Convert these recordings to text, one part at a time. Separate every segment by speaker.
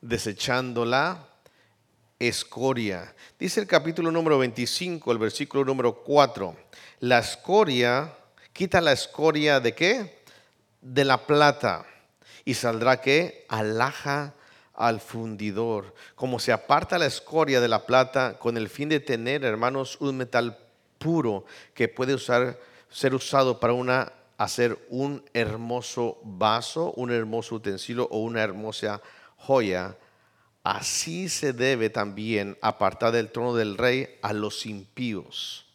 Speaker 1: desechando la escoria. Dice el capítulo número 25, el versículo número 4. La escoria, quita la escoria de qué? De la plata. Y saldrá que alhaja al fundidor. Como se aparta la escoria de la plata con el fin de tener, hermanos, un metal puro que puede usar, ser usado para una, hacer un hermoso vaso, un hermoso utensilio o una hermosa joya. Así se debe también apartar del trono del rey a los impíos,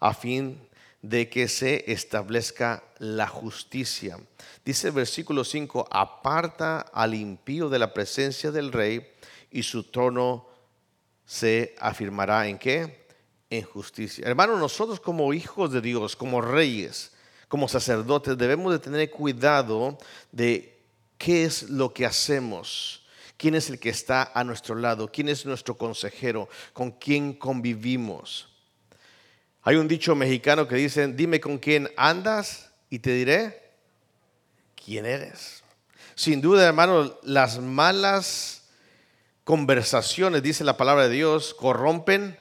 Speaker 1: a fin de que se establezca la justicia. Dice el versículo 5, aparta al impío de la presencia del rey y su trono se afirmará en qué? en justicia. Hermano, nosotros como hijos de Dios, como reyes, como sacerdotes, debemos de tener cuidado de qué es lo que hacemos, quién es el que está a nuestro lado, quién es nuestro consejero, con quién convivimos. Hay un dicho mexicano que dice, dime con quién andas y te diré quién eres. Sin duda, hermano, las malas conversaciones, dice la palabra de Dios, corrompen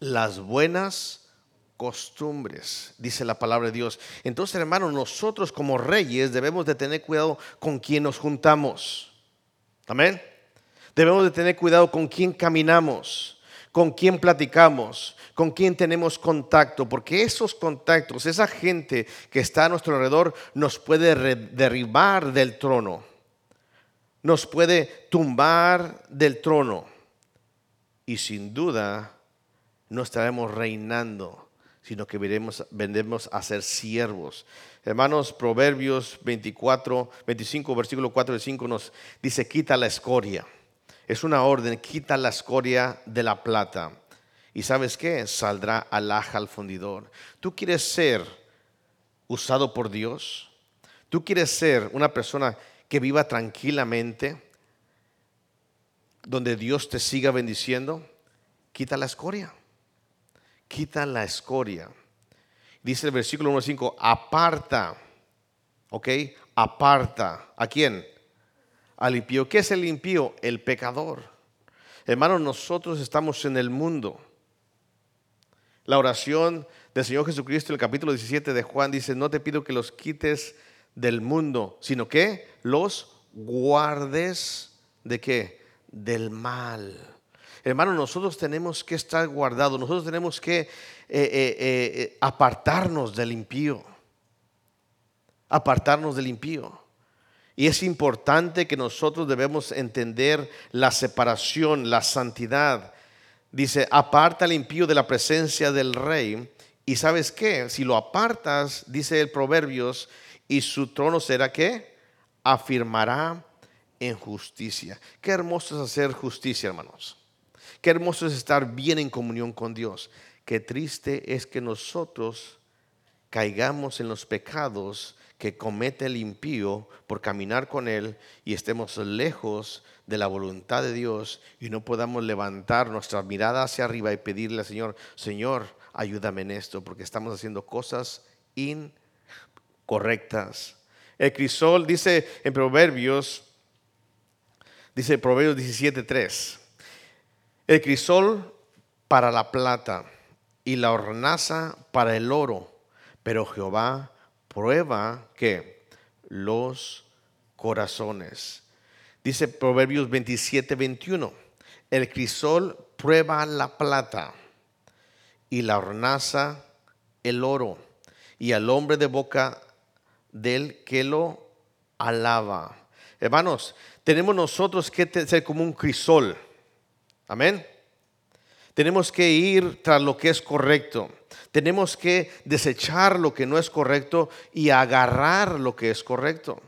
Speaker 1: las buenas costumbres, dice la palabra de Dios. Entonces, hermanos, nosotros como reyes debemos de tener cuidado con quién nos juntamos. Amén. Debemos de tener cuidado con quién caminamos, con quién platicamos, con quién tenemos contacto, porque esos contactos, esa gente que está a nuestro alrededor nos puede derribar del trono, nos puede tumbar del trono. Y sin duda no estaremos reinando, sino que vendremos a ser siervos. Hermanos, Proverbios 24, 25, versículo 4 y 5 nos dice, quita la escoria. Es una orden, quita la escoria de la plata. ¿Y sabes qué? Saldrá alhaja al fundidor. ¿Tú quieres ser usado por Dios? ¿Tú quieres ser una persona que viva tranquilamente, donde Dios te siga bendiciendo? Quita la escoria quita la escoria. Dice el versículo 1.5, aparta, ¿ok? Aparta. ¿A quién? Al impío. ¿Qué es el impío? El pecador. Hermanos, nosotros estamos en el mundo. La oración del Señor Jesucristo, el capítulo 17 de Juan, dice, no te pido que los quites del mundo, sino que los guardes de qué? Del mal. Hermano, nosotros tenemos que estar guardados, nosotros tenemos que eh, eh, eh, apartarnos del impío, apartarnos del impío. Y es importante que nosotros debemos entender la separación, la santidad. Dice, aparta al impío de la presencia del rey. Y sabes qué, si lo apartas, dice el Proverbios, y su trono será que afirmará en justicia. Qué hermoso es hacer justicia, hermanos. Qué hermoso es estar bien en comunión con Dios. Qué triste es que nosotros caigamos en los pecados que comete el impío por caminar con Él y estemos lejos de la voluntad de Dios y no podamos levantar nuestra mirada hacia arriba y pedirle al Señor, Señor, ayúdame en esto, porque estamos haciendo cosas incorrectas. El crisol dice en Proverbios, dice Proverbios 17.3, el crisol para la plata y la hornaza para el oro, pero Jehová prueba que los corazones. Dice Proverbios 27, 21. El crisol prueba la plata y la hornaza el oro, y al hombre de boca del que lo alaba. Hermanos, tenemos nosotros que ser como un crisol Amén. Tenemos que ir tras lo que es correcto. Tenemos que desechar lo que no es correcto y agarrar lo que es correcto.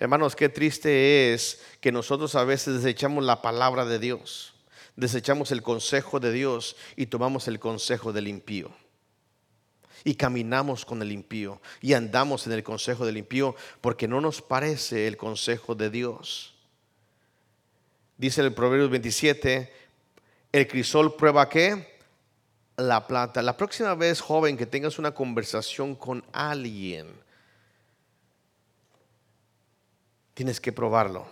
Speaker 1: Hermanos, qué triste es que nosotros a veces desechamos la palabra de Dios, desechamos el consejo de Dios y tomamos el consejo del impío. Y caminamos con el impío y andamos en el consejo del impío porque no nos parece el consejo de Dios. Dice el Proverbios 27, el crisol prueba qué? La plata. La próxima vez, joven, que tengas una conversación con alguien, tienes que probarlo.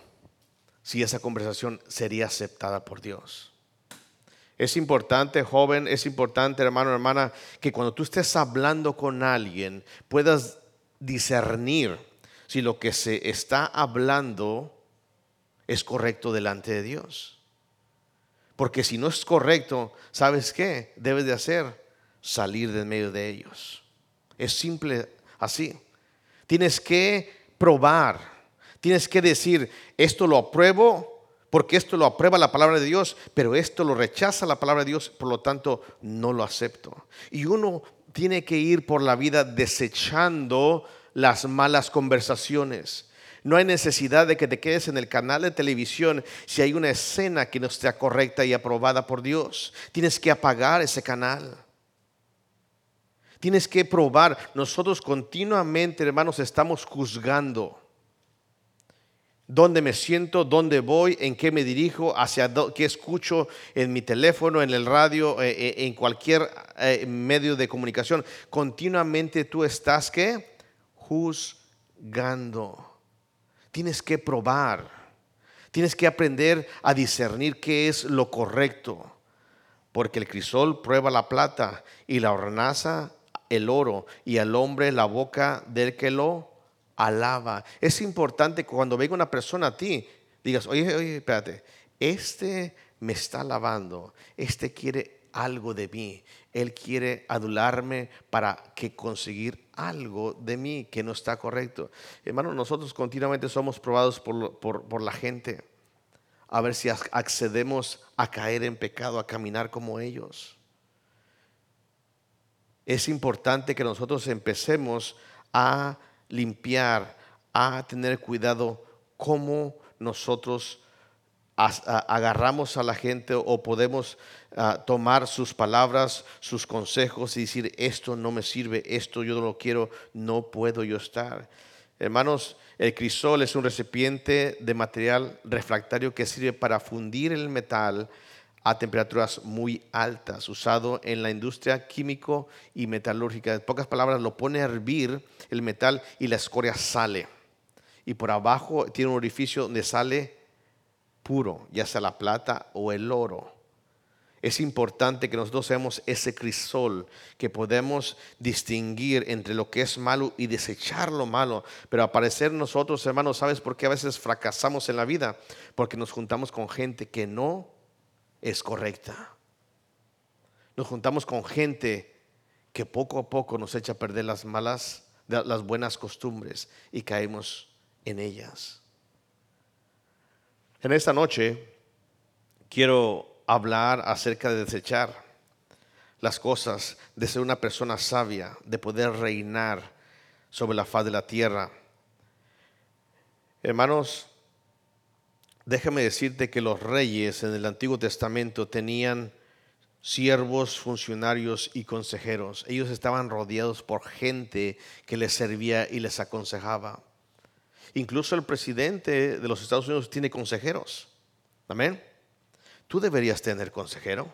Speaker 1: si esa conversación sería aceptada por Dios. Es importante, joven, es importante, hermano, hermana, que cuando tú estés hablando con alguien puedas discernir si lo que se está hablando es correcto delante de Dios. Porque si no es correcto, ¿sabes qué? Debes de hacer salir de medio de ellos. Es simple así. Tienes que probar. Tienes que decir, esto lo apruebo porque esto lo aprueba la palabra de Dios, pero esto lo rechaza la palabra de Dios, por lo tanto no lo acepto. Y uno tiene que ir por la vida desechando las malas conversaciones no hay necesidad de que te quedes en el canal de televisión si hay una escena que no esté correcta y aprobada por Dios. Tienes que apagar ese canal. Tienes que probar. Nosotros continuamente, hermanos, estamos juzgando. ¿Dónde me siento? ¿Dónde voy? ¿En qué me dirijo? ¿Hacia qué escucho en mi teléfono, en el radio, eh, eh, en cualquier eh, medio de comunicación? Continuamente tú estás, ¿qué? Juzgando. Tienes que probar. Tienes que aprender a discernir qué es lo correcto. Porque el crisol prueba la plata y la hornaza el oro y al hombre la boca del que lo alaba. Es importante que cuando venga una persona a ti, digas, oye, oye, espérate, este me está alabando, este quiere algo de mí, él quiere adularme para que conseguir algo de mí que no está correcto. Hermano, nosotros continuamente somos probados por, por la gente a ver si accedemos a caer en pecado, a caminar como ellos. Es importante que nosotros empecemos a limpiar, a tener cuidado cómo nosotros agarramos a la gente o podemos ah, tomar sus palabras, sus consejos y decir, esto no me sirve, esto yo no lo quiero, no puedo yo estar. Hermanos, el crisol es un recipiente de material refractario que sirve para fundir el metal a temperaturas muy altas, usado en la industria químico y metalúrgica. En pocas palabras, lo pone a hervir el metal y la escoria sale. Y por abajo tiene un orificio donde sale puro, ya sea la plata o el oro. Es importante que nosotros seamos ese crisol, que podemos distinguir entre lo que es malo y desechar lo malo. Pero aparecer nosotros, hermanos, ¿sabes por qué a veces fracasamos en la vida? Porque nos juntamos con gente que no es correcta. Nos juntamos con gente que poco a poco nos echa a perder las malas, las buenas costumbres y caemos en ellas. En esta noche quiero hablar acerca de desechar las cosas, de ser una persona sabia, de poder reinar sobre la faz de la tierra. Hermanos, déjame decirte que los reyes en el Antiguo Testamento tenían siervos, funcionarios y consejeros. Ellos estaban rodeados por gente que les servía y les aconsejaba. Incluso el presidente de los Estados Unidos tiene consejeros. Amén. Tú deberías tener consejero.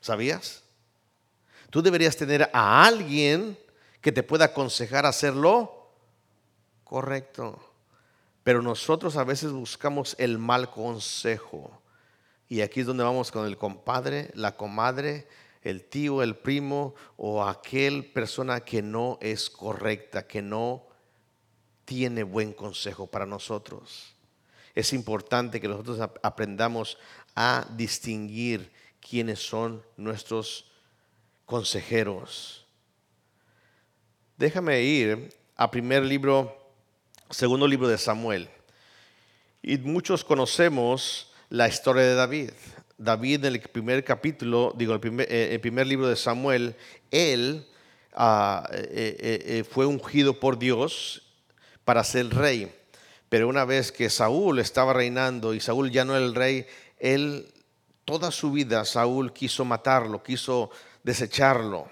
Speaker 1: ¿Sabías? Tú deberías tener a alguien que te pueda aconsejar hacerlo correcto. Pero nosotros a veces buscamos el mal consejo. Y aquí es donde vamos con el compadre, la comadre, el tío, el primo o aquel persona que no es correcta, que no tiene buen consejo para nosotros. Es importante que nosotros aprendamos a distinguir quiénes son nuestros consejeros. Déjame ir a primer libro, segundo libro de Samuel. Y muchos conocemos la historia de David. David en el primer capítulo, digo, el primer, eh, libro de Samuel, él ah, eh, eh, fue ungido por Dios para ser rey. Pero una vez que Saúl estaba reinando y Saúl ya no era el rey, él toda su vida Saúl quiso matarlo, quiso desecharlo,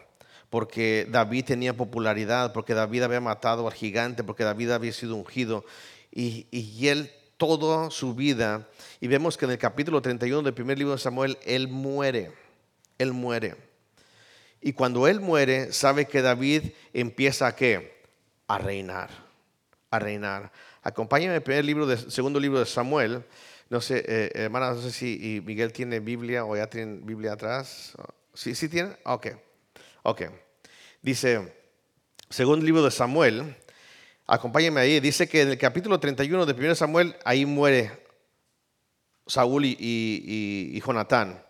Speaker 1: porque David tenía popularidad, porque David había matado al gigante, porque David había sido ungido. Y, y él toda su vida, y vemos que en el capítulo 31 del primer libro de Samuel, él muere, él muere. Y cuando él muere, sabe que David empieza a qué? A reinar a reinar. Acompáñame el primer libro de, segundo libro de Samuel, No sé, eh, hermana, no sé si Miguel tiene Biblia o ya tiene Biblia atrás. ¿Sí, sí tiene? Ok. Ok. Dice, según el libro de Samuel, acompáñenme ahí, dice que en el capítulo 31 de 1 Samuel, ahí muere Saúl y, y, y Jonatán.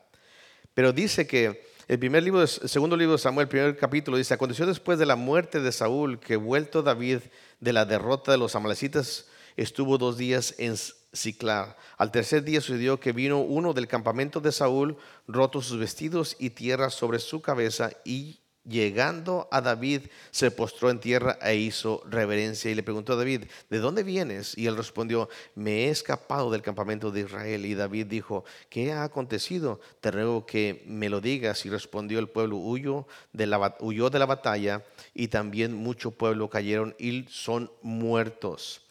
Speaker 1: Pero dice que el primer libro, segundo libro de Samuel, el primer capítulo, dice, aconteció después de la muerte de Saúl que vuelto David de la derrota de los amalecitas, estuvo dos días en Ciclar. Al tercer día sucedió que vino uno del campamento de Saúl, roto sus vestidos y tierra sobre su cabeza, y llegando a David se postró en tierra e hizo reverencia y le preguntó a David, ¿de dónde vienes? Y él respondió, me he escapado del campamento de Israel. Y David dijo, ¿qué ha acontecido? Te ruego que me lo digas. Y respondió el pueblo, huyó de la, batalla y también mucho pueblo cayeron y son muertos.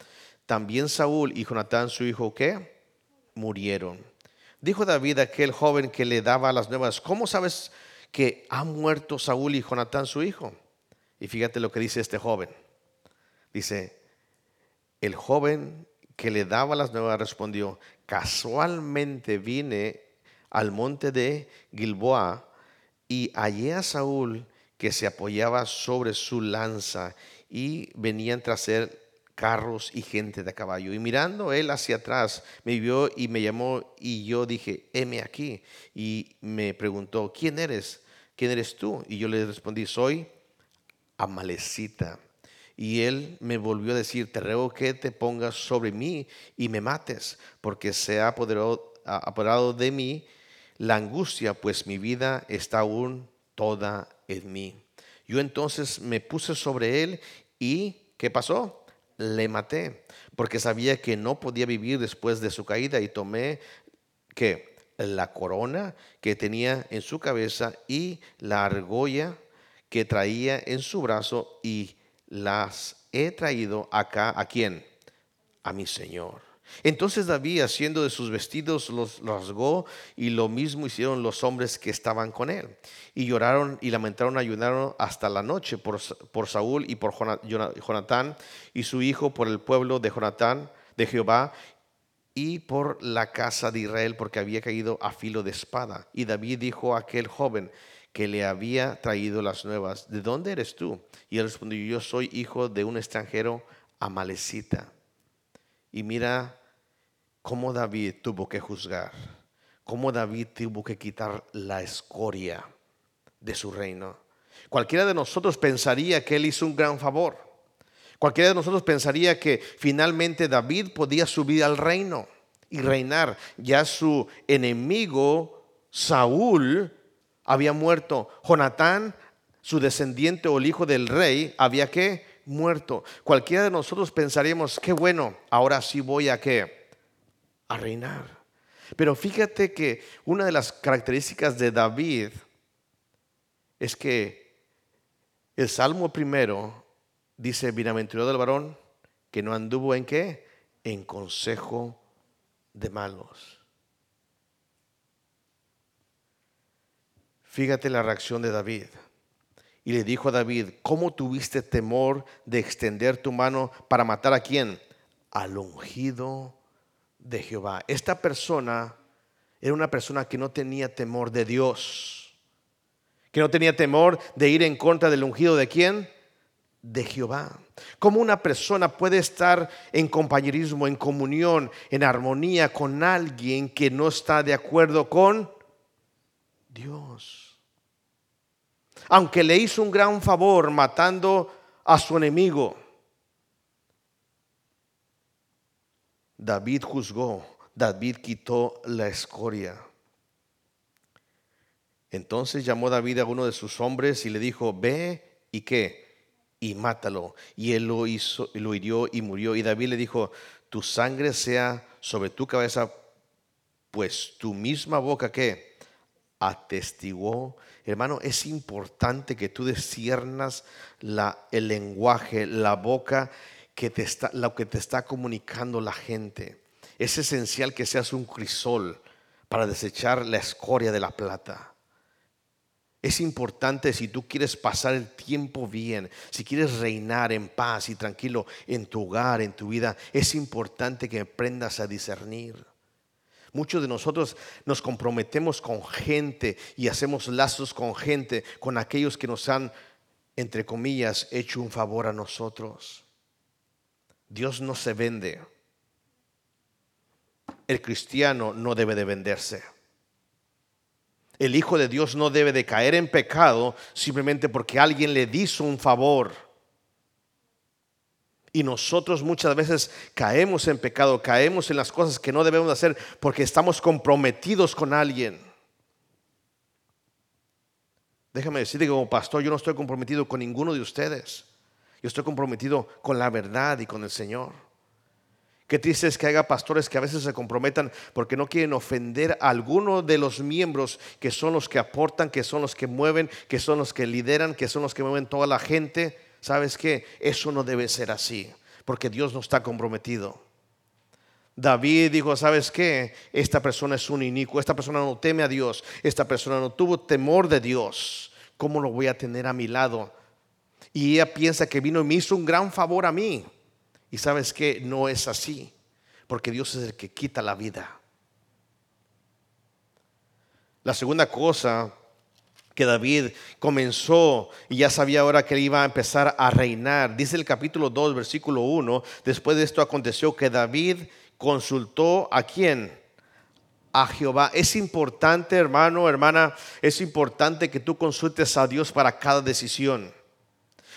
Speaker 1: También Saúl y Jonatán, su hijo, ¿qué? Murieron. Dijo David a aquel joven que le daba las nuevas, ¿cómo sabes que ha muerto Saúl y Jonatán, su hijo? Y fíjate lo que dice este joven. Dice, el joven que le daba las nuevas respondió, casualmente vine al monte de Gilboa y hallé a Saúl que se apoyaba sobre su lanza y venían tras él carros y gente de caballo. Y mirando él hacia atrás, me vio y me llamó y yo dije, heme aquí. Y me preguntó, ¿quién eres? ¿Quién eres tú? Y yo le respondí, soy Amalecita. Y él me volvió a decir, te ruego que te pongas sobre mí y me mates, porque se ha apoderado, de mí la angustia, pues mi vida está aún toda en mí. Yo entonces me puse sobre él y ¿qué pasó? le maté, porque sabía que no podía vivir después de su caída y tomé que la corona que tenía en su cabeza y la argolla que traía en su brazo y las he traído acá a quién? A mi Señor. Entonces David, haciendo de sus vestidos, los rasgó y lo mismo hicieron los hombres que estaban con él. Y lloraron y lamentaron, ayunaron hasta la noche por, por Saúl y por Jonatán y su hijo, por el pueblo de Jonatán, de Jehová, y por la casa de Israel, porque había caído a filo de espada. Y David dijo a aquel joven que le había traído las nuevas, ¿de dónde eres tú? Y él respondió, yo soy hijo de un extranjero amalecita. Y mira cómo David tuvo que juzgar, cómo David tuvo que quitar la escoria de su reino. Cualquiera de nosotros pensaría que él hizo un gran favor. Cualquiera de nosotros pensaría que finalmente David podía subir al reino y reinar. Ya su enemigo, Saúl, había muerto. Jonatán, su descendiente o el hijo del rey, había que muerto. Cualquiera de nosotros pensaríamos, qué bueno, ahora sí voy a qué? A reinar. Pero fíjate que una de las características de David es que el Salmo primero dice, bienaventurado del varón que no anduvo en qué? En consejo de malos. Fíjate la reacción de David. Y le dijo a David, ¿cómo tuviste temor de extender tu mano para matar a quién? Al ungido de Jehová. Esta persona era una persona que no tenía temor de Dios, que no tenía temor de ir en contra del ungido de quién? De Jehová. ¿Cómo una persona puede estar en compañerismo, en comunión, en armonía con alguien que no está de acuerdo con Dios? aunque le hizo un gran favor matando a su enemigo. David juzgó, David quitó la escoria. Entonces llamó David a uno de sus hombres y le dijo, ve y qué, y mátalo. Y él lo hizo, lo hirió y murió. Y David le dijo, tu sangre sea sobre tu cabeza, pues tu misma boca que atestiguó Hermano, es importante que tú desciernas la, el lenguaje, la boca, que te está, lo que te está comunicando la gente. Es esencial que seas un crisol para desechar la escoria de la plata. Es importante si tú quieres pasar el tiempo bien, si quieres reinar en paz y tranquilo en tu hogar, en tu vida, es importante que aprendas a discernir. Muchos de nosotros nos comprometemos con gente y hacemos lazos con gente, con aquellos que nos han, entre comillas, hecho un favor a nosotros. Dios no se vende. El cristiano no debe de venderse. El Hijo de Dios no debe de caer en pecado simplemente porque alguien le hizo un favor. Y nosotros muchas veces caemos en pecado, caemos en las cosas que no debemos hacer porque estamos comprometidos con alguien. Déjame decirte que como pastor yo no estoy comprometido con ninguno de ustedes. Yo estoy comprometido con la verdad y con el Señor. Qué triste es que haya pastores que a veces se comprometan porque no quieren ofender a alguno de los miembros que son los que aportan, que son los que mueven, que son los que lideran, que son los que mueven toda la gente. ¿Sabes qué? Eso no debe ser así, porque Dios no está comprometido. David dijo, ¿sabes qué? Esta persona es un inicuo, esta persona no teme a Dios, esta persona no tuvo temor de Dios. ¿Cómo lo voy a tener a mi lado? Y ella piensa que vino y me hizo un gran favor a mí. Y sabes qué? No es así, porque Dios es el que quita la vida. La segunda cosa que David comenzó y ya sabía ahora que iba a empezar a reinar. Dice el capítulo 2, versículo 1, después de esto aconteció que David consultó a quién? A Jehová. Es importante, hermano, hermana, es importante que tú consultes a Dios para cada decisión.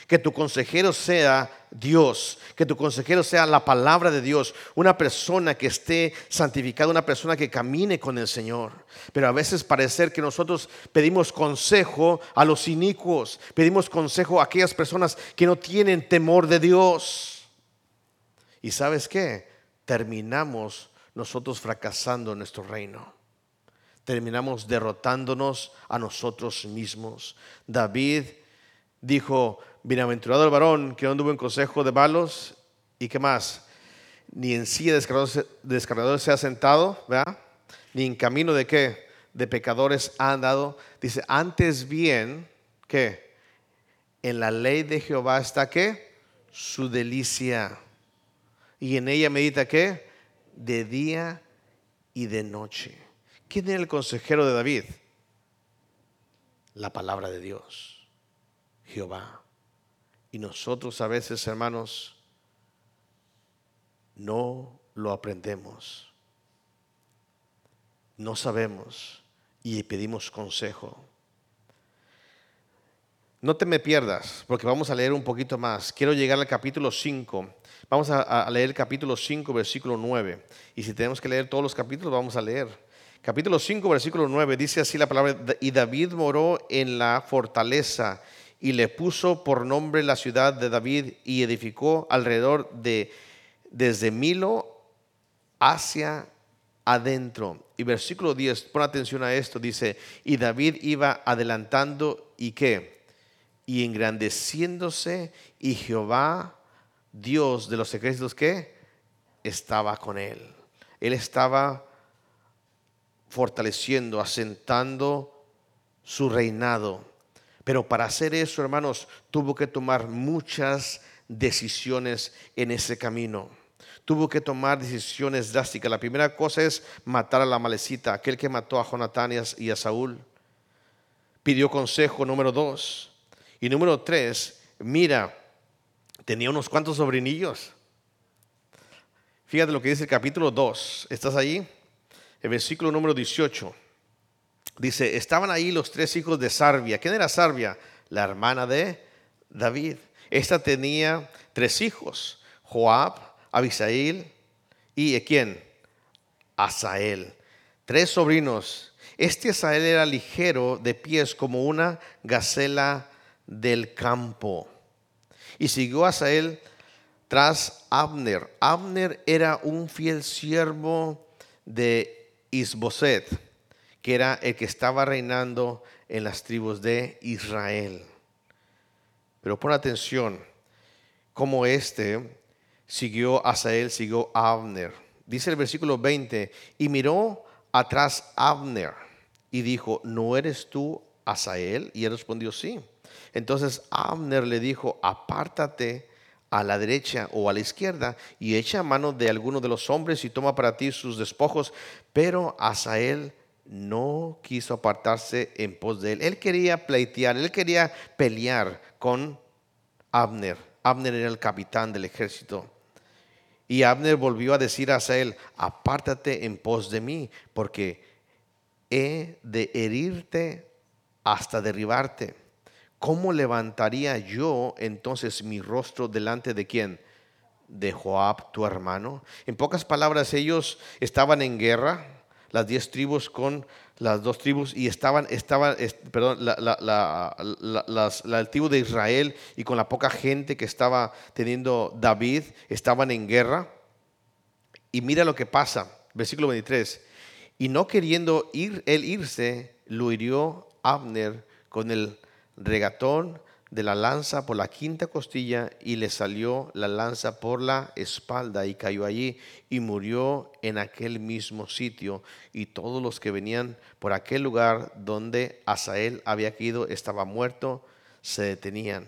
Speaker 1: Que tu consejero sea Dios, que tu consejero sea la palabra de Dios, una persona que esté santificada, una persona que camine con el Señor. Pero a veces parece que nosotros pedimos consejo a los inicuos, pedimos consejo a aquellas personas que no tienen temor de Dios. ¿Y sabes qué? Terminamos nosotros fracasando en nuestro reino. Terminamos derrotándonos a nosotros mismos. David dijo, Bienaventurado el varón que no anduvo en consejo de malos y qué más, ni en silla de descargadores se ha sentado. Ni en camino de qué, de pecadores ha andado. Dice, antes bien, que en la ley de Jehová está qué, su delicia. Y en ella medita qué, de día y de noche. ¿Quién era el consejero de David? La palabra de Dios, Jehová. Y nosotros a veces, hermanos, no lo aprendemos. No sabemos y pedimos consejo. No te me pierdas, porque vamos a leer un poquito más. Quiero llegar al capítulo 5. Vamos a, leer el capítulo 5, versículo 9. Y si tenemos que leer todos los capítulos, vamos a leer. Capítulo 5, versículo 9, dice así la palabra, y David moró en la fortaleza y le puso por nombre la ciudad de David y edificó alrededor de desde Milo hacia adentro. Y versículo 10, pon atención a esto, dice, y David iba adelantando y qué? Y engrandeciéndose y Jehová, Dios de los ejércitos, ¿qué? Estaba con él. Él estaba fortaleciendo, asentando su reinado. Pero para hacer eso, hermanos, tuvo que tomar muchas decisiones en ese camino. Tuvo que tomar decisiones drásticas. La primera cosa es matar a la malecita, aquel que mató a Jonatán y a Saúl. Pidió consejo, número dos. Y número tres, mira, tenía unos cuantos sobrinillos. Fíjate lo que dice el capítulo 2. ¿Estás ahí? El versículo número 18. Dice, estaban ahí los tres hijos de Sarbia. ¿Quién era Sarbia? La hermana de David. Esta tenía tres hijos, Joab, Abisail y ¿quién? Asael. Tres sobrinos. Este Asael era ligero de pies como una gacela del campo. Y siguió Asael tras Abner. Abner era un fiel siervo de Isboset que era el que estaba reinando en las tribus de Israel. Pero pon atención, como este siguió a Sael, siguió a Abner. Dice el versículo 20, y miró atrás Abner y dijo, ¿no eres tú Asael? Y él respondió, sí. Entonces Abner le dijo, apártate a la derecha o a la izquierda y echa mano de alguno de los hombres y toma para ti sus despojos. Pero Asael no quiso apartarse en pos de él. Él quería pleitear, él quería pelear con Abner. Abner era el capitán del ejército. Y Abner volvió a decir a Asael, apártate en pos de mí, porque he de herirte hasta derribarte. ¿Cómo levantaría yo entonces mi rostro delante de quién? De Joab, tu hermano. En pocas palabras, ellos estaban en guerra, las diez tribus con las dos tribus y estaban, estaban perdón, la, la, el tribu de Israel y con la poca gente que estaba teniendo David, estaban en guerra. Y mira lo que pasa, versículo 23. Y no queriendo ir, él irse, lo hirió Abner con el regatón de la lanza por la quinta costilla y le salió la lanza por la espalda y cayó allí y murió en aquel mismo sitio y todos los que venían por aquel lugar donde Asael había caído estaba muerto se detenían.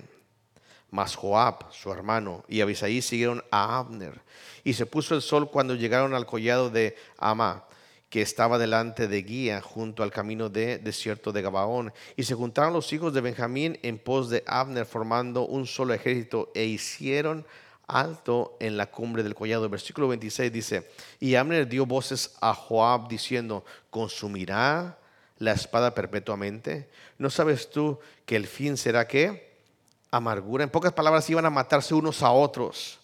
Speaker 1: Mas Joab, su hermano, y Abisaí siguieron a Abner. Y se puso el sol cuando llegaron al collado de Amá que estaba delante de Guía junto al camino de desierto de Gabaón. Y se juntaron los hijos de Benjamín en pos de Abner formando un solo ejército e hicieron alto en la cumbre del collado. Versículo 26 dice, y Abner dio voces a Joab diciendo, ¿consumirá la espada perpetuamente? ¿No sabes tú que el fin será qué? Amargura. En pocas palabras, iban a matarse unos a otros.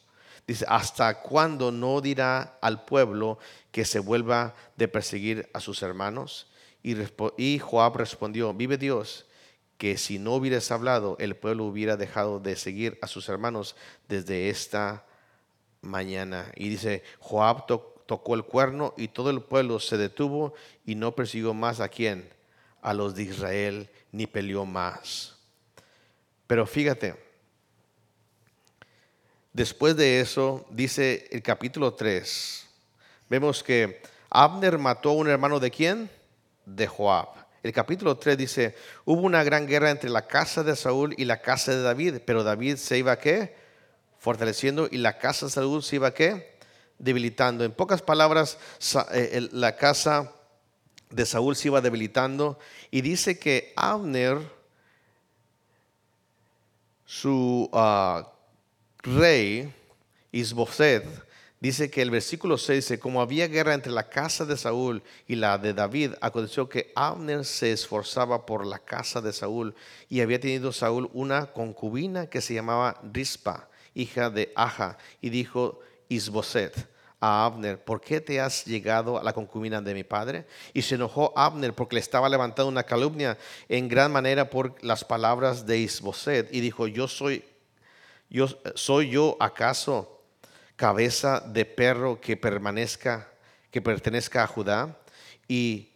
Speaker 1: Dice, ¿hasta cuándo no dirá al pueblo que se vuelva de perseguir a sus hermanos? Y, Joab respondió, vive Dios, que si no hubieras hablado, el pueblo hubiera dejado de seguir a sus hermanos desde esta mañana. Y dice, Joab tocó el cuerno y todo el pueblo se detuvo y no persiguió más a quién, a los de Israel, ni peleó más. Pero fíjate, Después de eso, dice el capítulo 3, vemos que Abner mató a un hermano de quién? De Joab. El capítulo 3 dice, hubo una gran guerra entre la casa de Saúl y la casa de David, pero David se iba qué? Fortaleciendo y la casa de Saúl se iba qué? Debilitando. En pocas palabras, eh, la casa de Saúl se iba debilitando y dice que Abner, su uh, rey Isboset dice que el versículo 6 dice, como había guerra entre la casa de Saúl y la de David, aconteció que Abner se esforzaba por la casa de Saúl y había tenido Saúl una concubina que se llamaba Rispa, hija de Aja, y dijo Isboset a Abner, ¿por qué te has llegado a la concubina de mi padre? Y se enojó Abner porque le estaba levantando una calumnia en gran manera por las palabras de Isboset y dijo, yo soy yo, ¿Soy yo acaso cabeza de perro que permanezca, que pertenezca a Judá? Y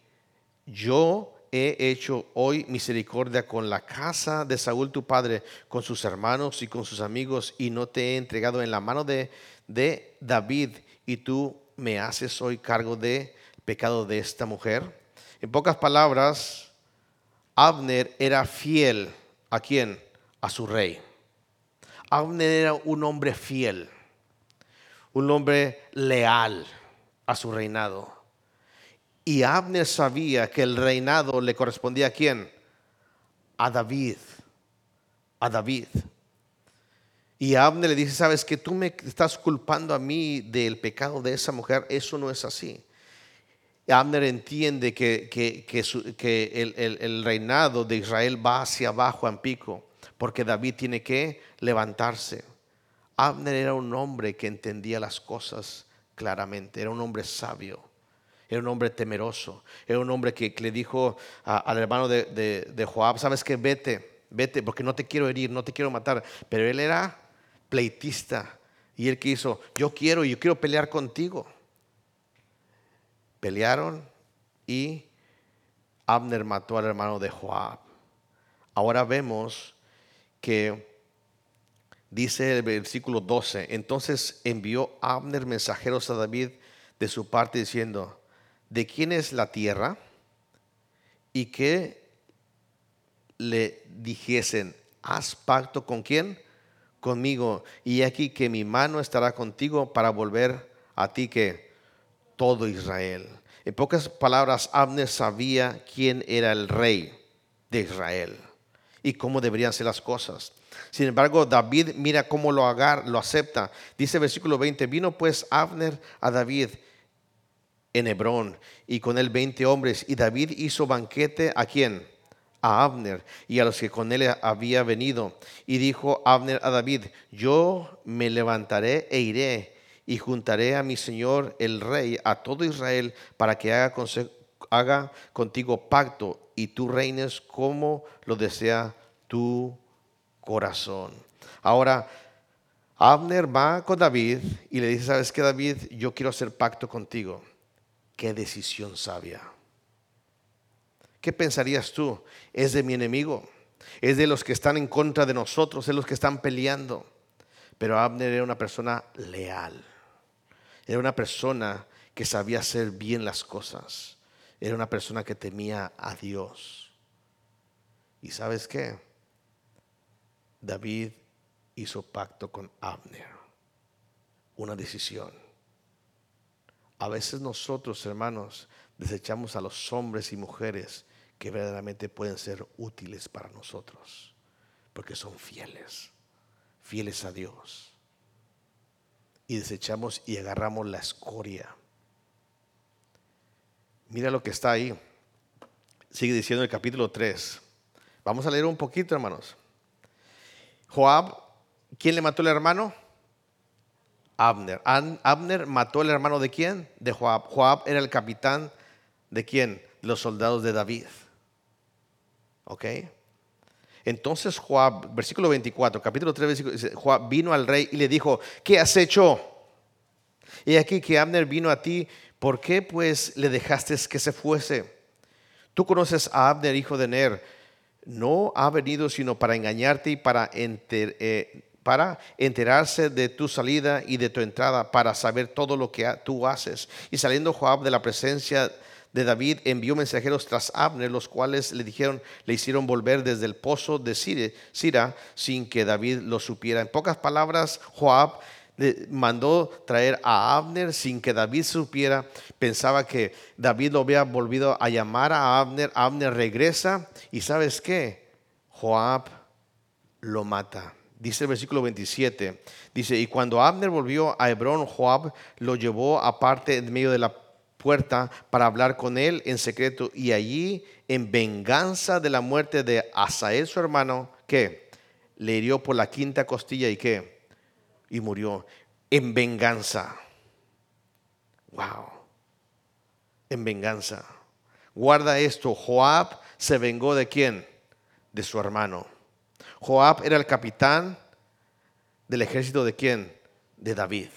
Speaker 1: yo he hecho hoy misericordia con la casa de Saúl tu padre, con sus hermanos y con sus amigos, y no te he entregado en la mano de, David, y tú me haces hoy cargo de pecado de esta mujer. En pocas palabras, Abner era fiel a quién? A su rey. Abner era un hombre fiel, un hombre leal a su reinado. Y Abner sabía que el reinado le correspondía a quién? A David. A David. Y Abner le dice, sabes que tú me estás culpando a mí del pecado de esa mujer, eso no es así. Abner entiende que, que, el, el, reinado de Israel va hacia abajo en pico porque David tiene que levantarse. Abner era un hombre que entendía las cosas claramente, era un hombre sabio, era un hombre temeroso, era un hombre que, le dijo al hermano de, Joab, sabes que vete, vete, porque no te quiero herir, no te quiero matar, pero él era pleitista y él quiso, yo quiero, yo quiero pelear contigo. Pelearon y Abner mató al hermano de Joab. Ahora vemos que dice el versículo 12, entonces envió Abner mensajeros a David de su parte diciendo, ¿de quién es la tierra? Y que le dijesen, ¿haz pacto con quién? conmigo, y aquí que mi mano estará contigo para volver a ti que todo Israel. En pocas palabras, Abner sabía quién era el rey de Israel y cómo deberían ser las cosas. Sin embargo, David mira cómo lo, agar, lo acepta. Dice versículo 20, vino pues Abner a David en Hebrón y con él 20 hombres. Y David hizo banquete a quién? A Abner y a los que con él había venido. Y dijo Abner a David, yo me levantaré e iré y juntaré a mi señor el rey, a todo Israel, para que haga, haga contigo pacto y tú reines como lo desea tu corazón. Ahora, Abner va con David y le dice, ¿sabes qué, David? Yo quiero hacer pacto contigo. Qué decisión sabia. ¿Qué pensarías tú? Es de mi enemigo. Es de los que están en contra de nosotros, es de los que están peleando. Pero Abner era una persona leal. Era una persona que sabía hacer bien las cosas. Era una persona que temía a Dios. ¿Y sabes qué? David hizo pacto con Abner. Una decisión. A veces nosotros, hermanos, desechamos a los hombres y mujeres que verdaderamente pueden ser útiles para nosotros, porque son fieles, fieles a Dios. Y desechamos y agarramos la escoria. Mira lo que está ahí. Sigue diciendo el capítulo 3. Vamos a leer un poquito, hermanos. Joab, ¿quién le mató al hermano? Abner. Abner mató al hermano de quién? De Joab. Joab era el capitán de quién? Los soldados de David. ¿Ok? Entonces Joab, versículo 24, capítulo 3, versículo, Joab vino al rey y le dijo, ¿qué has hecho? Y aquí que Abner vino a ti, ¿por qué pues le dejaste que se fuese? Tú conoces a Abner, hijo de Ner no ha venido sino para engañarte y para, eh, para enterarse de tu salida y de tu entrada, para saber todo lo que tú haces. Y saliendo Joab de la presencia de David, envió mensajeros tras Abner, los cuales le dijeron, le hicieron volver desde el pozo de Sira sin que David lo supiera. En pocas palabras, Joab mandó traer a Abner sin que David supiera. Pensaba que David lo había volvido a llamar a Abner. Abner regresa y sabes qué? Joab lo mata. Dice el versículo 27. Dice, y cuando Abner volvió a Hebrón, Joab lo llevó aparte en medio de la puerta para hablar con él en secreto. Y allí, en venganza de la muerte de Asael, su hermano, que le hirió por la quinta costilla y qué? Y murió en venganza. Wow. En venganza. Guarda esto, Joab se vengó de quién? De su hermano. Joab era el capitán del ejército de quién? De David.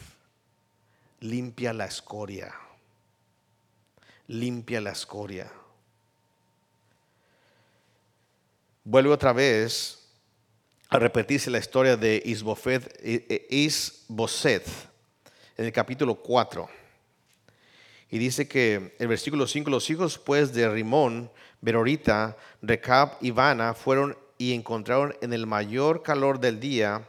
Speaker 1: Limpia la escoria. Limpia la escoria. Vuelve otra vez a repetirse la historia de Isbofet, eh, eh, Isboset en el capítulo 4. Y dice que el versículo 5, los hijos pues de Rimón, Berorita, Recab y Vana fueron y encontraron en el mayor calor del día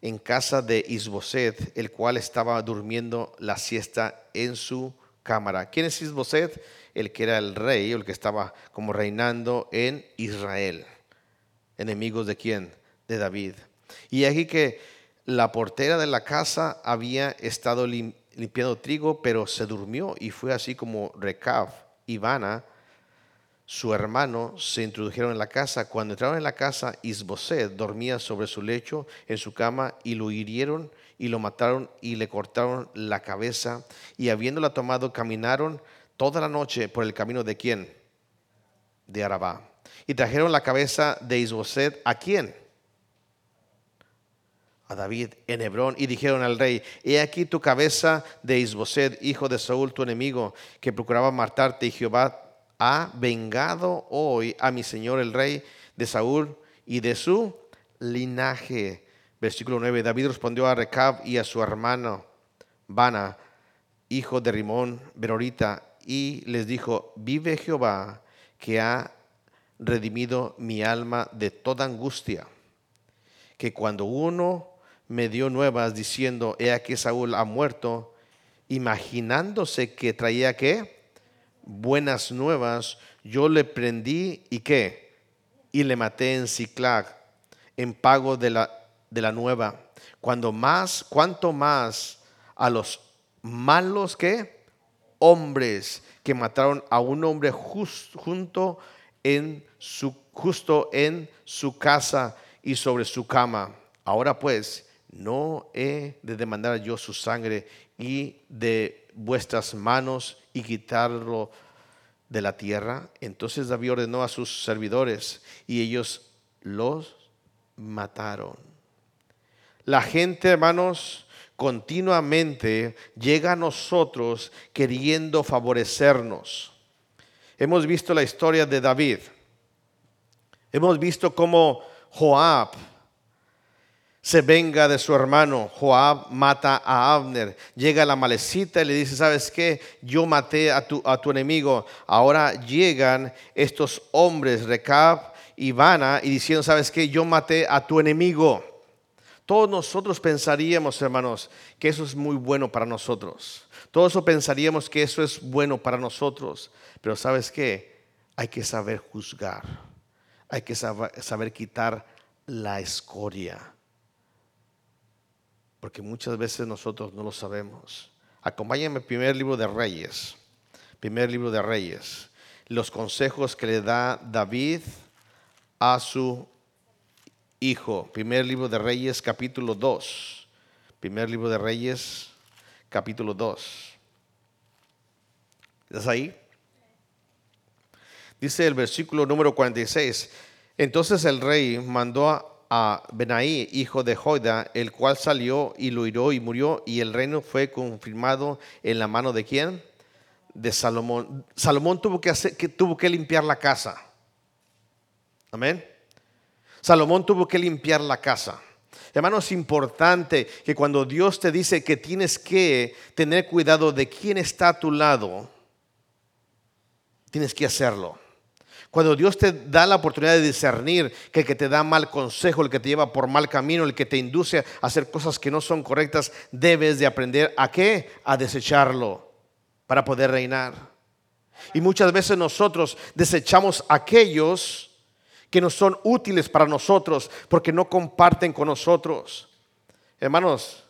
Speaker 1: en casa de Isboset, el cual estaba durmiendo la siesta en su cámara. ¿Quién es Isboset? El que era el rey, el que estaba como reinando en Israel. ¿Enemigos de quién? De David. Y aquí que la portera de la casa había estado limpiando trigo, pero se durmió y fue así como Recab y su hermano, se introdujeron en la casa. Cuando entraron en la casa, Isboset dormía sobre su lecho en su cama y lo hirieron y lo mataron y le cortaron la cabeza y habiéndola tomado caminaron toda la noche por el camino de quién? De Arabá. Y trajeron la cabeza de Isboset a quién? A David en Hebrón y dijeron al rey, he aquí tu cabeza de Isboset, hijo de Saúl, tu enemigo, que procuraba matarte y Jehová ha vengado hoy a mi señor el rey de Saúl y de su linaje. Versículo 9, David respondió a Recab y a su hermano Bana, hijo de Rimón, Berorita, y les dijo, vive Jehová que ha redimido mi alma de toda angustia, que cuando uno me dio nuevas diciendo, he aquí Saúl ha muerto, imaginándose que traía qué? Buenas nuevas, yo le prendí y qué? Y le maté en Ciclag, en pago de la, de la nueva. Cuando más, cuanto más a los malos que hombres que mataron a un hombre junto en su, justo en su casa y sobre su cama. Ahora pues, no he de demandar yo su sangre y de vuestras manos y quitarlo de la tierra. Entonces David ordenó a sus servidores y ellos los mataron. La gente, hermanos, continuamente llega a nosotros queriendo favorecernos. Hemos visto la historia de David. Hemos visto cómo Joab se venga de su hermano. Joab mata a Abner. Llega la malecita y le dice, ¿sabes qué? Yo maté a tu, a tu enemigo. Ahora llegan estos hombres, Recab y Vana, y diciendo, ¿sabes qué? Yo maté a tu enemigo. Todos nosotros pensaríamos, hermanos, que eso es muy bueno para nosotros. Todos pensaríamos que eso es bueno para nosotros. Pero ¿sabes qué? Hay que saber juzgar. Hay que saber quitar la escoria. Porque muchas veces nosotros no lo sabemos. Acompáñame al primer libro de Reyes. Primer libro de Reyes. Los consejos que le da David a su hijo. Primer libro de Reyes, capítulo 2. Primer libro de Reyes, capítulo 2. ¿Estás ahí? Dice el versículo número 46. Entonces el rey mandó a, Benaí, hijo de Joida, el cual salió y lo hirió y murió, y el reino fue confirmado en la mano de quién? De Salomón. Salomón tuvo que, hacer, que, tuvo que limpiar la casa. Amén. Salomón tuvo que limpiar la casa. Hermano, es importante que cuando Dios te dice que tienes que tener cuidado de quién está a tu lado, tienes que hacerlo. Cuando Dios te da la oportunidad de discernir que el que te da mal consejo, el que te lleva por mal camino, el que te induce a hacer cosas que no son correctas, debes de aprender a qué? A desecharlo para poder reinar. Y muchas veces nosotros desechamos aquellos que no son útiles para nosotros porque no comparten con nosotros. Hermanos,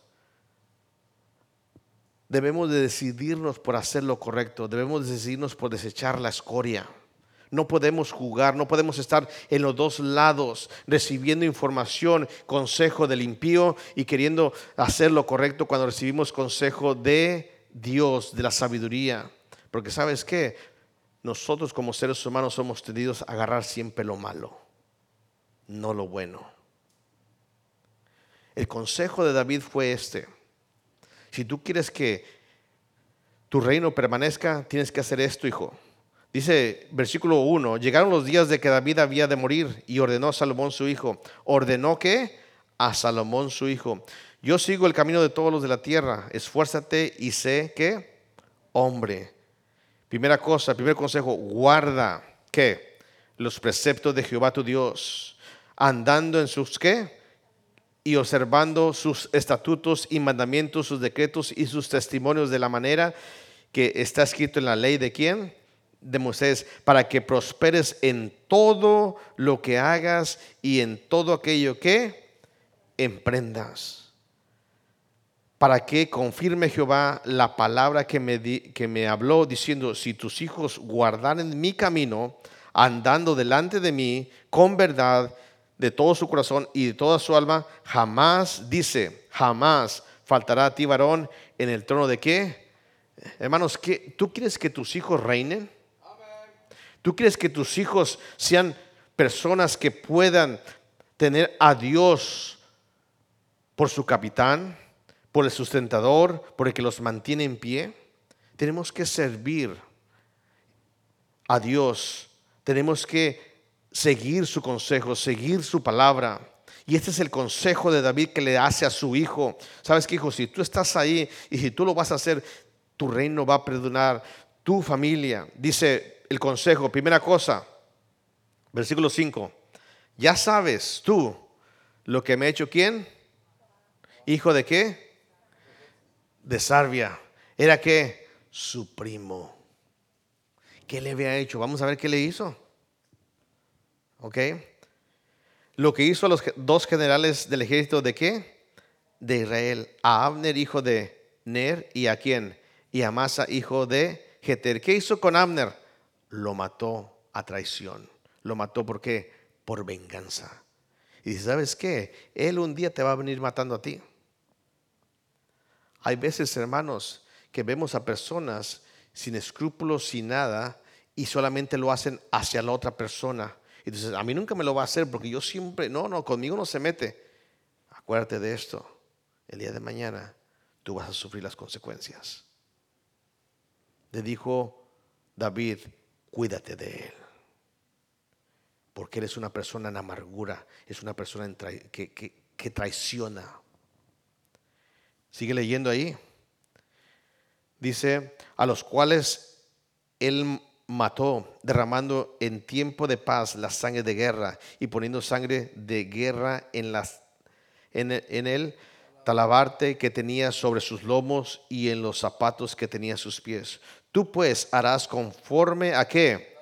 Speaker 1: debemos de decidirnos por hacer lo correcto, debemos de decidirnos por desechar la escoria. No podemos jugar, no podemos estar en los dos lados recibiendo información, consejo del impío y queriendo hacer lo correcto cuando recibimos consejo de Dios, de la sabiduría. Porque sabes qué, nosotros como seres humanos somos tendidos a agarrar siempre lo malo, no lo bueno. El consejo de David fue este. Si tú quieres que tu reino permanezca, tienes que hacer esto, hijo. Dice versículo 1, llegaron los días de que David había de morir y ordenó a Salomón su hijo. ¿Ordenó que A Salomón su hijo. Yo sigo el camino de todos los de la tierra. Esfuérzate y sé que hombre Primera cosa, primer consejo, guarda que los preceptos de Jehová tu Dios, andando en sus qué y observando sus estatutos y mandamientos, sus decretos y sus testimonios de la manera que está escrito en la ley de quién? De Moisés, para que prosperes en todo lo que hagas y en todo aquello que emprendas para que confirme Jehová la palabra que me, que me habló, diciendo, si tus hijos guardaren mi camino, andando delante de mí con verdad de todo su corazón y de toda su alma, jamás, dice, jamás faltará a ti varón en el trono de qué? Hermanos, ¿qué, ¿tú quieres que tus hijos reinen? ¿Tú quieres que tus hijos sean personas que puedan tener a Dios por su capitán? por el sustentador, por el que los mantiene en pie. Tenemos que servir a Dios. Tenemos que seguir su consejo, seguir su palabra. Y este es el consejo de David que le hace a su hijo. ¿Sabes qué, hijo? Si tú estás ahí y si tú lo vas a hacer, tu reino va a perdonar, tu familia. Dice el consejo, primera cosa, versículo 5. Ya sabes tú lo que me ha hecho quién? ¿Hijo de qué? De Sarvia. ¿Era qué? Su primo. ¿Qué le había hecho? Vamos a ver qué le hizo. ¿Ok? Lo que hizo a los dos generales del ejército de qué? De Israel. A Abner, hijo de Ner, y a quién? Y a Masa, hijo de Jeter. ¿Qué hizo con Abner? Lo mató a traición. Lo mató por qué? Por venganza. Y dice, ¿sabes qué? Él un día te va a venir matando a ti. Hay veces, hermanos, que vemos a personas sin escrúpulos, sin nada, y solamente lo hacen hacia la otra persona. Y dices, a mí nunca me lo va a hacer porque yo siempre, no, no, conmigo no se mete. Acuérdate de esto. El día de mañana tú vas a sufrir las consecuencias. Le dijo David, cuídate de él porque eres una persona en amargura, es una persona que, traiciona. Sigue leyendo ahí. Dice, a los cuales él mató, derramando en tiempo de paz la sangre de guerra y poniendo sangre de guerra en, las, en, en el talabarte que tenía sobre sus lomos y en los zapatos que tenía sus pies. Tú pues harás conforme a qué?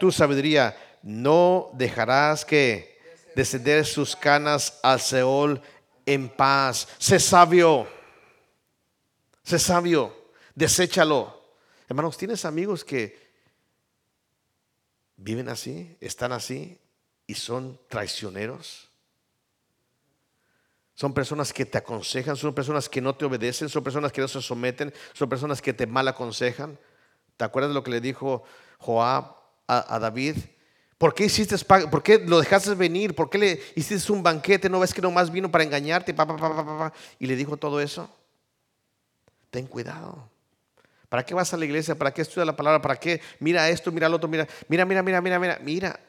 Speaker 1: Tu sabiduría no dejarás que descender sus canas al Seol en paz. Sé sabio, sé sabio, deséchalo. Hermanos, ¿tienes amigos que viven así, están así y son traicioneros? Son personas que te aconsejan, son personas que no te obedecen, son personas que no se someten, son personas que te mal aconsejan. ¿Te acuerdas de lo que le dijo Joab a, David? ¿Por qué hiciste, por qué lo dejaste venir? ¿Por qué le hiciste un banquete? ¿No ves que nomás vino para engañarte? y le dijo todo eso. Ten cuidado. ¿Para qué vas a la iglesia? ¿Para qué estudias la palabra? ¿Para qué? Mira esto, mira lo otro, mira, mira, mira, mira, mira, mira.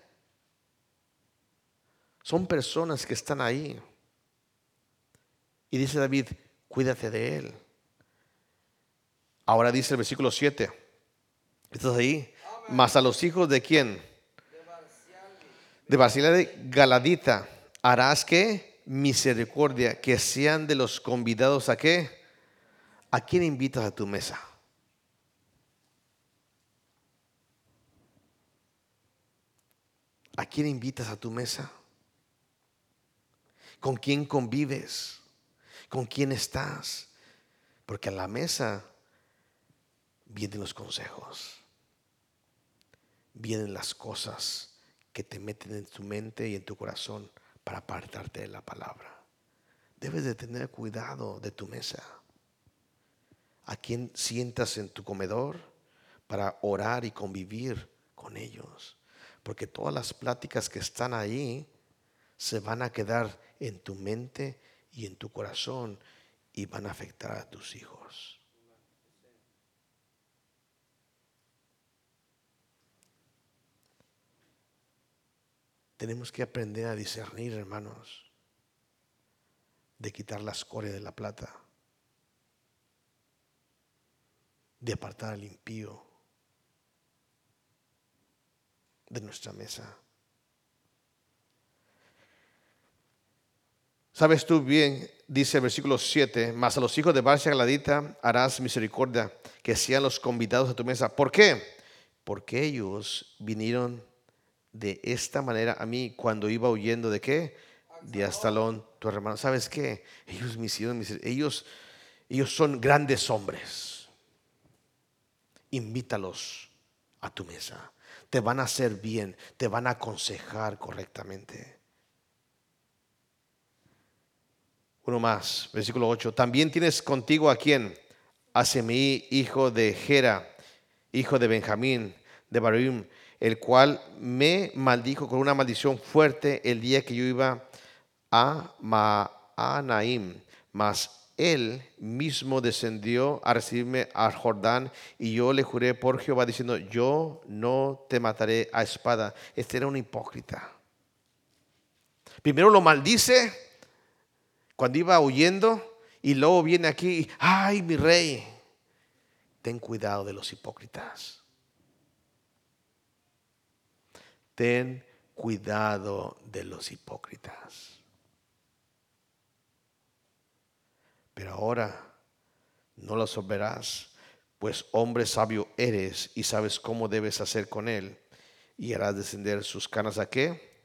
Speaker 1: Son personas que están ahí. Y dice David, cuídate de él. Ahora dice el versículo 7. ¿Estás ahí? Más a los hijos de quién? de Basilea de Galadita, harás que misericordia, que sean de los convidados a qué? ¿A quién invitas a tu mesa? ¿A quién invitas a tu mesa? ¿Con quién convives? ¿Con quién estás? Porque a la mesa vienen los consejos, vienen las cosas que te meten en tu mente y en tu corazón para apartarte de la palabra. Debes de tener cuidado de tu mesa. A quién sientas en tu comedor para orar y convivir con ellos. Porque todas las pláticas que están ahí se van a quedar en tu mente y en tu corazón y van a afectar a tus hijos. Tenemos que aprender a discernir, hermanos, de quitar la escoria de la plata, de apartar al impío de nuestra mesa. Sabes tú bien, dice el versículo 7, mas a los hijos de Barcia Galadita harás misericordia, que sean los convidados a tu mesa. ¿Por qué? Porque ellos vinieron de esta manera a mí cuando iba huyendo de qué? De Astalón, tu hermano. ¿Sabes qué? Ellos me hicieron, ellos, ellos son grandes hombres. Invítalos a tu mesa. Te van a hacer bien, te van a aconsejar correctamente. Uno más, versículo 8. También tienes contigo a quien? A Semí, hijo de Gera, hijo de Benjamín, de Barim, el cual me maldijo con una maldición fuerte el día que yo iba a Maanaim. Mas él mismo descendió a recibirme al Jordán y yo le juré por Jehová diciendo, yo no te mataré a espada. Este era un hipócrita. Primero lo maldice cuando iba huyendo y luego viene aquí, ay mi rey, ten cuidado de los hipócritas. ten cuidado de los hipócritas. pero ahora no lo verás, pues hombre sabio eres y sabes cómo debes hacer con él, y harás descender sus canas a qué?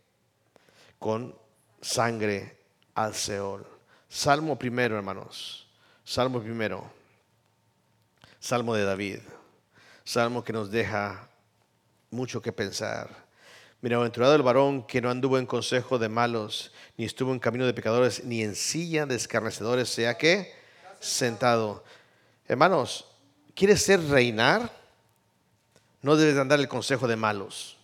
Speaker 1: Con sangre al Seol. Salmo primero, hermanos. Salmo primero. Salmo de David. Salmo que nos deja mucho que pensar. Bienaventurado el varón que no anduvo en consejo de malos, ni estuvo en camino de pecadores, ni en silla de escarnecedores, sea que sentado. Hermanos, ¿quieres ser reinar? No debes andar el consejo de malos.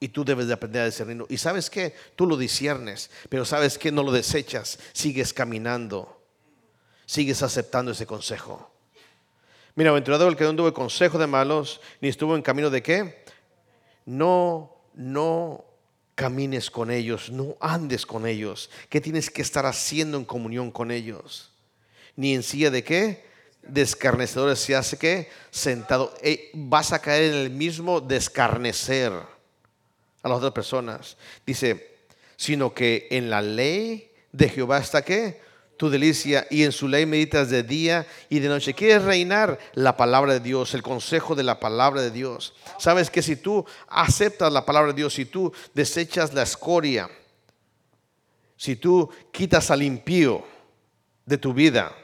Speaker 1: Y tú debes de aprender a discernirlo. Y sabes que tú lo disiernes, pero sabes que no lo desechas. Sigues caminando. Sigues aceptando ese consejo. Mira, aventurado el que no en consejo de malos, ni estuvo en camino de qué? No no camines con ellos, no andes con ellos. ¿Qué tienes que estar haciendo en comunión con ellos? Ni en silla de qué? Descarnecedores se hace que sentado. Eh, vas a caer en el mismo descarnecer a las otras personas. Dice, sino que en la ley de Jehová está qué? tu delicia y en su ley meditas de día y de noche. Quieres reinar la palabra de Dios, el consejo de la palabra de Dios. Sabes que si tú aceptas la palabra de Dios, si tú desechas la escoria, si tú quitas al impío de tu vida,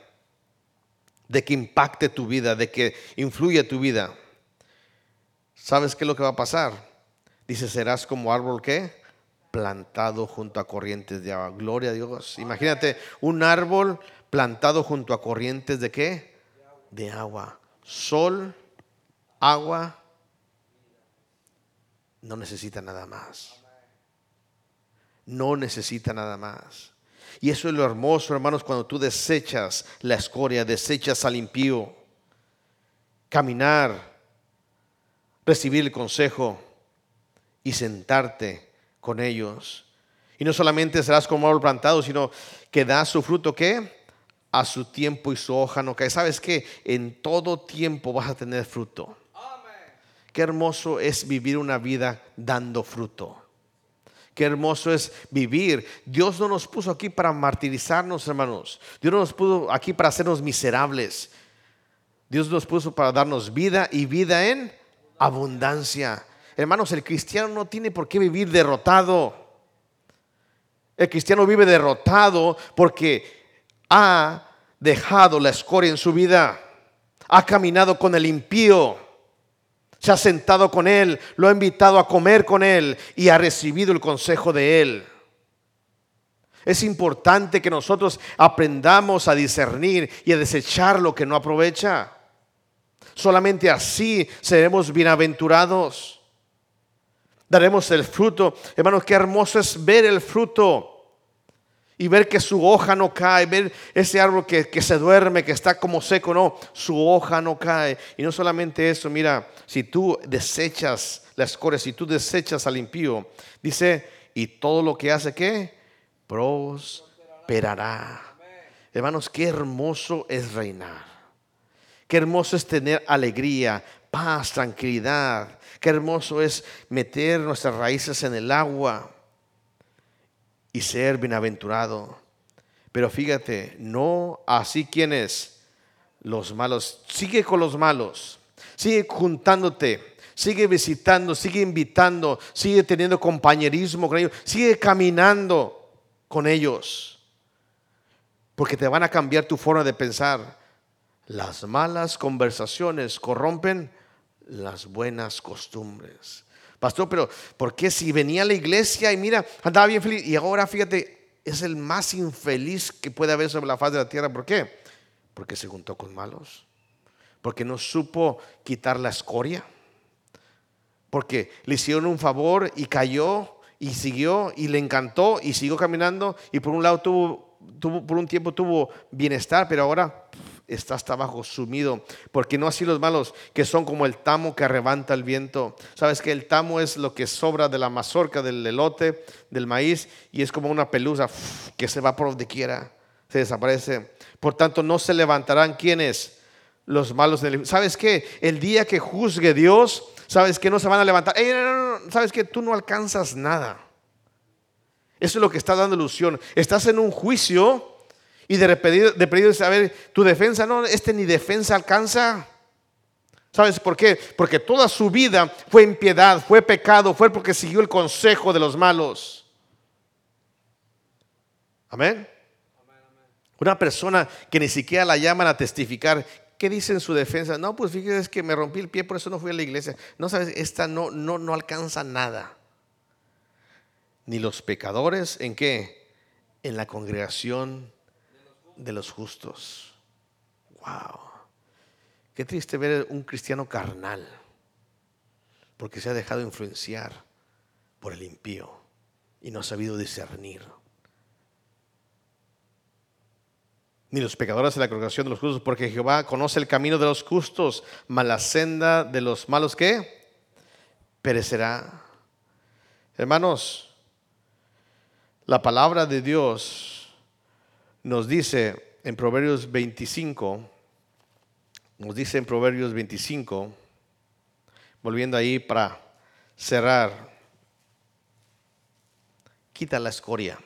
Speaker 1: de que impacte tu vida, de que influya tu vida, ¿sabes qué es lo que va a pasar? Dice, serás como árbol que plantado junto a corrientes de agua. Gloria a Dios. Imagínate un árbol plantado junto a corrientes de qué? De agua. Sol, agua, no necesita nada más. No necesita nada más. Y eso es lo hermoso, hermanos, cuando tú desechas la escoria, desechas al impío, caminar, recibir el consejo y sentarte con ellos. Y no solamente serás como árbol plantado, sino que da su fruto que a su tiempo y su hoja no cae. ¿Sabes que En todo tiempo vas a tener fruto. Qué hermoso es vivir una vida dando fruto. Qué hermoso es vivir. Dios no nos puso aquí para martirizarnos, hermanos. Dios no nos puso aquí para hacernos miserables. Dios nos puso para darnos vida y vida en abundancia. Hermanos, el cristiano no tiene por qué vivir derrotado. El cristiano vive derrotado porque ha dejado la escoria en su vida. Ha caminado con el impío. Se ha sentado con él, lo ha invitado a comer con él y ha recibido el consejo de él. Es importante que nosotros aprendamos a discernir y a desechar lo que no aprovecha. Solamente así seremos bienaventurados daremos el fruto. Hermanos, qué hermoso es ver el fruto y ver que su hoja no cae, ver ese árbol que, que, se duerme, que está como seco, no, su hoja no cae. Y no solamente eso, mira, si tú desechas la escoria, si tú desechas al impío, dice, y todo lo que hace, ¿qué? Prosperará. Hermanos, qué hermoso es reinar. Qué hermoso es tener alegría, paz, tranquilidad. Qué hermoso es meter nuestras raíces en el agua y ser bienaventurado. Pero fíjate, no así quienes los malos. Sigue con los malos. Sigue juntándote. Sigue visitando, sigue invitando, sigue teniendo compañerismo con ellos, sigue caminando con ellos. Porque te van a cambiar tu forma de pensar. Las malas conversaciones corrompen las buenas costumbres. Pastor, pero ¿por qué si venía a la iglesia y mira, andaba bien feliz y ahora fíjate, es el más infeliz que puede haber sobre la faz de la tierra? ¿Por qué? Porque se juntó con malos. Porque no supo quitar la escoria. Porque le hicieron un favor y cayó y siguió y le encantó y siguió caminando y por un lado tuvo, tuvo por un tiempo tuvo bienestar, pero ahora está hasta abajo sumido, porque no así los malos, que son como el tamo que arrebanta el viento. Sabes que el tamo es lo que sobra de la mazorca, del elote, del maíz, y es como una pelusa que se va por donde quiera, se desaparece. Por tanto, no se levantarán quienes los malos. ¿Sabes qué? El día que juzgue Dios, ¿sabes que No se van a levantar. ¿Sabes que Tú no alcanzas nada. Eso es lo que está dando ilusión. Estás en un juicio Y de repetido, de pedido saber tu defensa, no, este ni defensa alcanza. ¿Sabes por qué? Porque toda su vida fue impiedad, fue pecado, fue porque siguió el consejo de los malos. Amén. Una persona que ni siquiera la llaman a testificar, ¿qué dice en su defensa? No, pues fíjese que me rompí el pie, por eso no fui a la iglesia. No sabes, esta no, no, no alcanza nada. Ni los pecadores, ¿en qué? En la congregación de los justos. Wow. Qué triste ver un cristiano carnal, porque se ha dejado influenciar por el impío y no ha sabido discernir. Ni los pecadores de la congregación de los justos, porque Jehová conoce el camino de los justos, mas senda de los malos que perecerá. Hermanos, la palabra de Dios nos dice en Proverbios 25, nos dice en Proverbios 25, volviendo ahí para cerrar, quita la escoria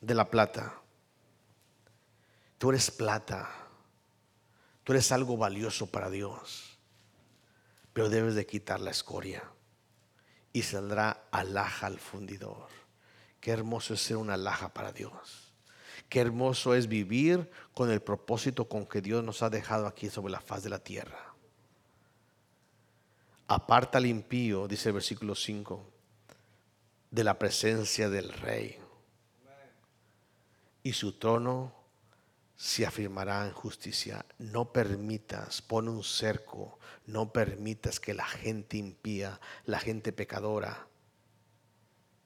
Speaker 1: de la plata. Tú eres plata, tú eres algo valioso para Dios, pero debes de quitar la escoria y saldrá alhaja al fundidor. Qué hermoso es ser una alhaja para Dios. Qué hermoso es vivir con el propósito con que Dios nos ha dejado aquí sobre la faz de la tierra. Aparta al impío, dice el versículo 5, de la presencia del rey. Y su trono se afirmará en justicia. No permitas, pon un cerco, no permitas que la gente impía, la gente pecadora,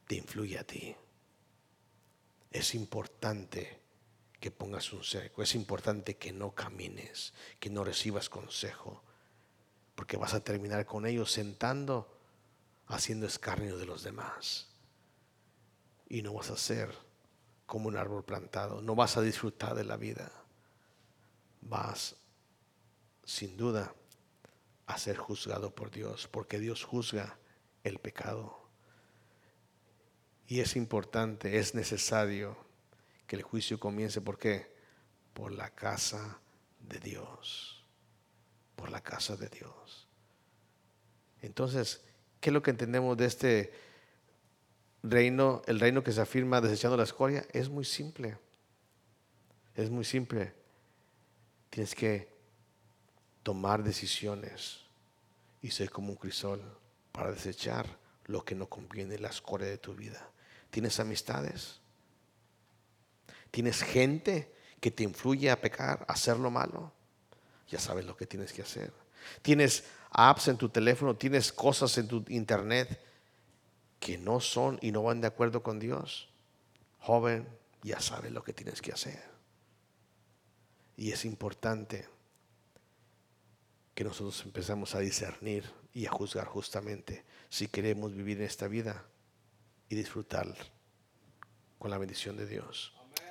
Speaker 1: te influya a ti es importante que pongas un cerco, es importante que no camines, que no recibas consejo, porque vas a terminar con ellos sentando, haciendo escarnio de los demás. Y no vas a ser como un árbol plantado, no vas a disfrutar de la vida, vas sin duda a ser juzgado por Dios, porque Dios juzga el pecado. Y es importante, es necesario que el juicio comience. ¿Por qué? Por la casa de Dios. Por la casa de Dios. Entonces, ¿qué es lo que entendemos de este reino? El reino que se afirma desechando la escoria. Es muy simple. Es muy simple. Tienes que tomar decisiones y ser como un crisol para desechar lo que no conviene, la escoria de tu vida. ¿Tienes amistades? ¿Tienes gente que te influye a pecar, a hacer lo malo? Ya sabes lo que tienes que hacer. ¿Tienes apps en tu teléfono? ¿Tienes cosas en tu internet que no son y no van de acuerdo con Dios? Joven, ya sabes lo que tienes que hacer. Y es importante que nosotros empezamos a discernir y a juzgar justamente si queremos vivir en esta vida y disfrutar con la bendición de Dios.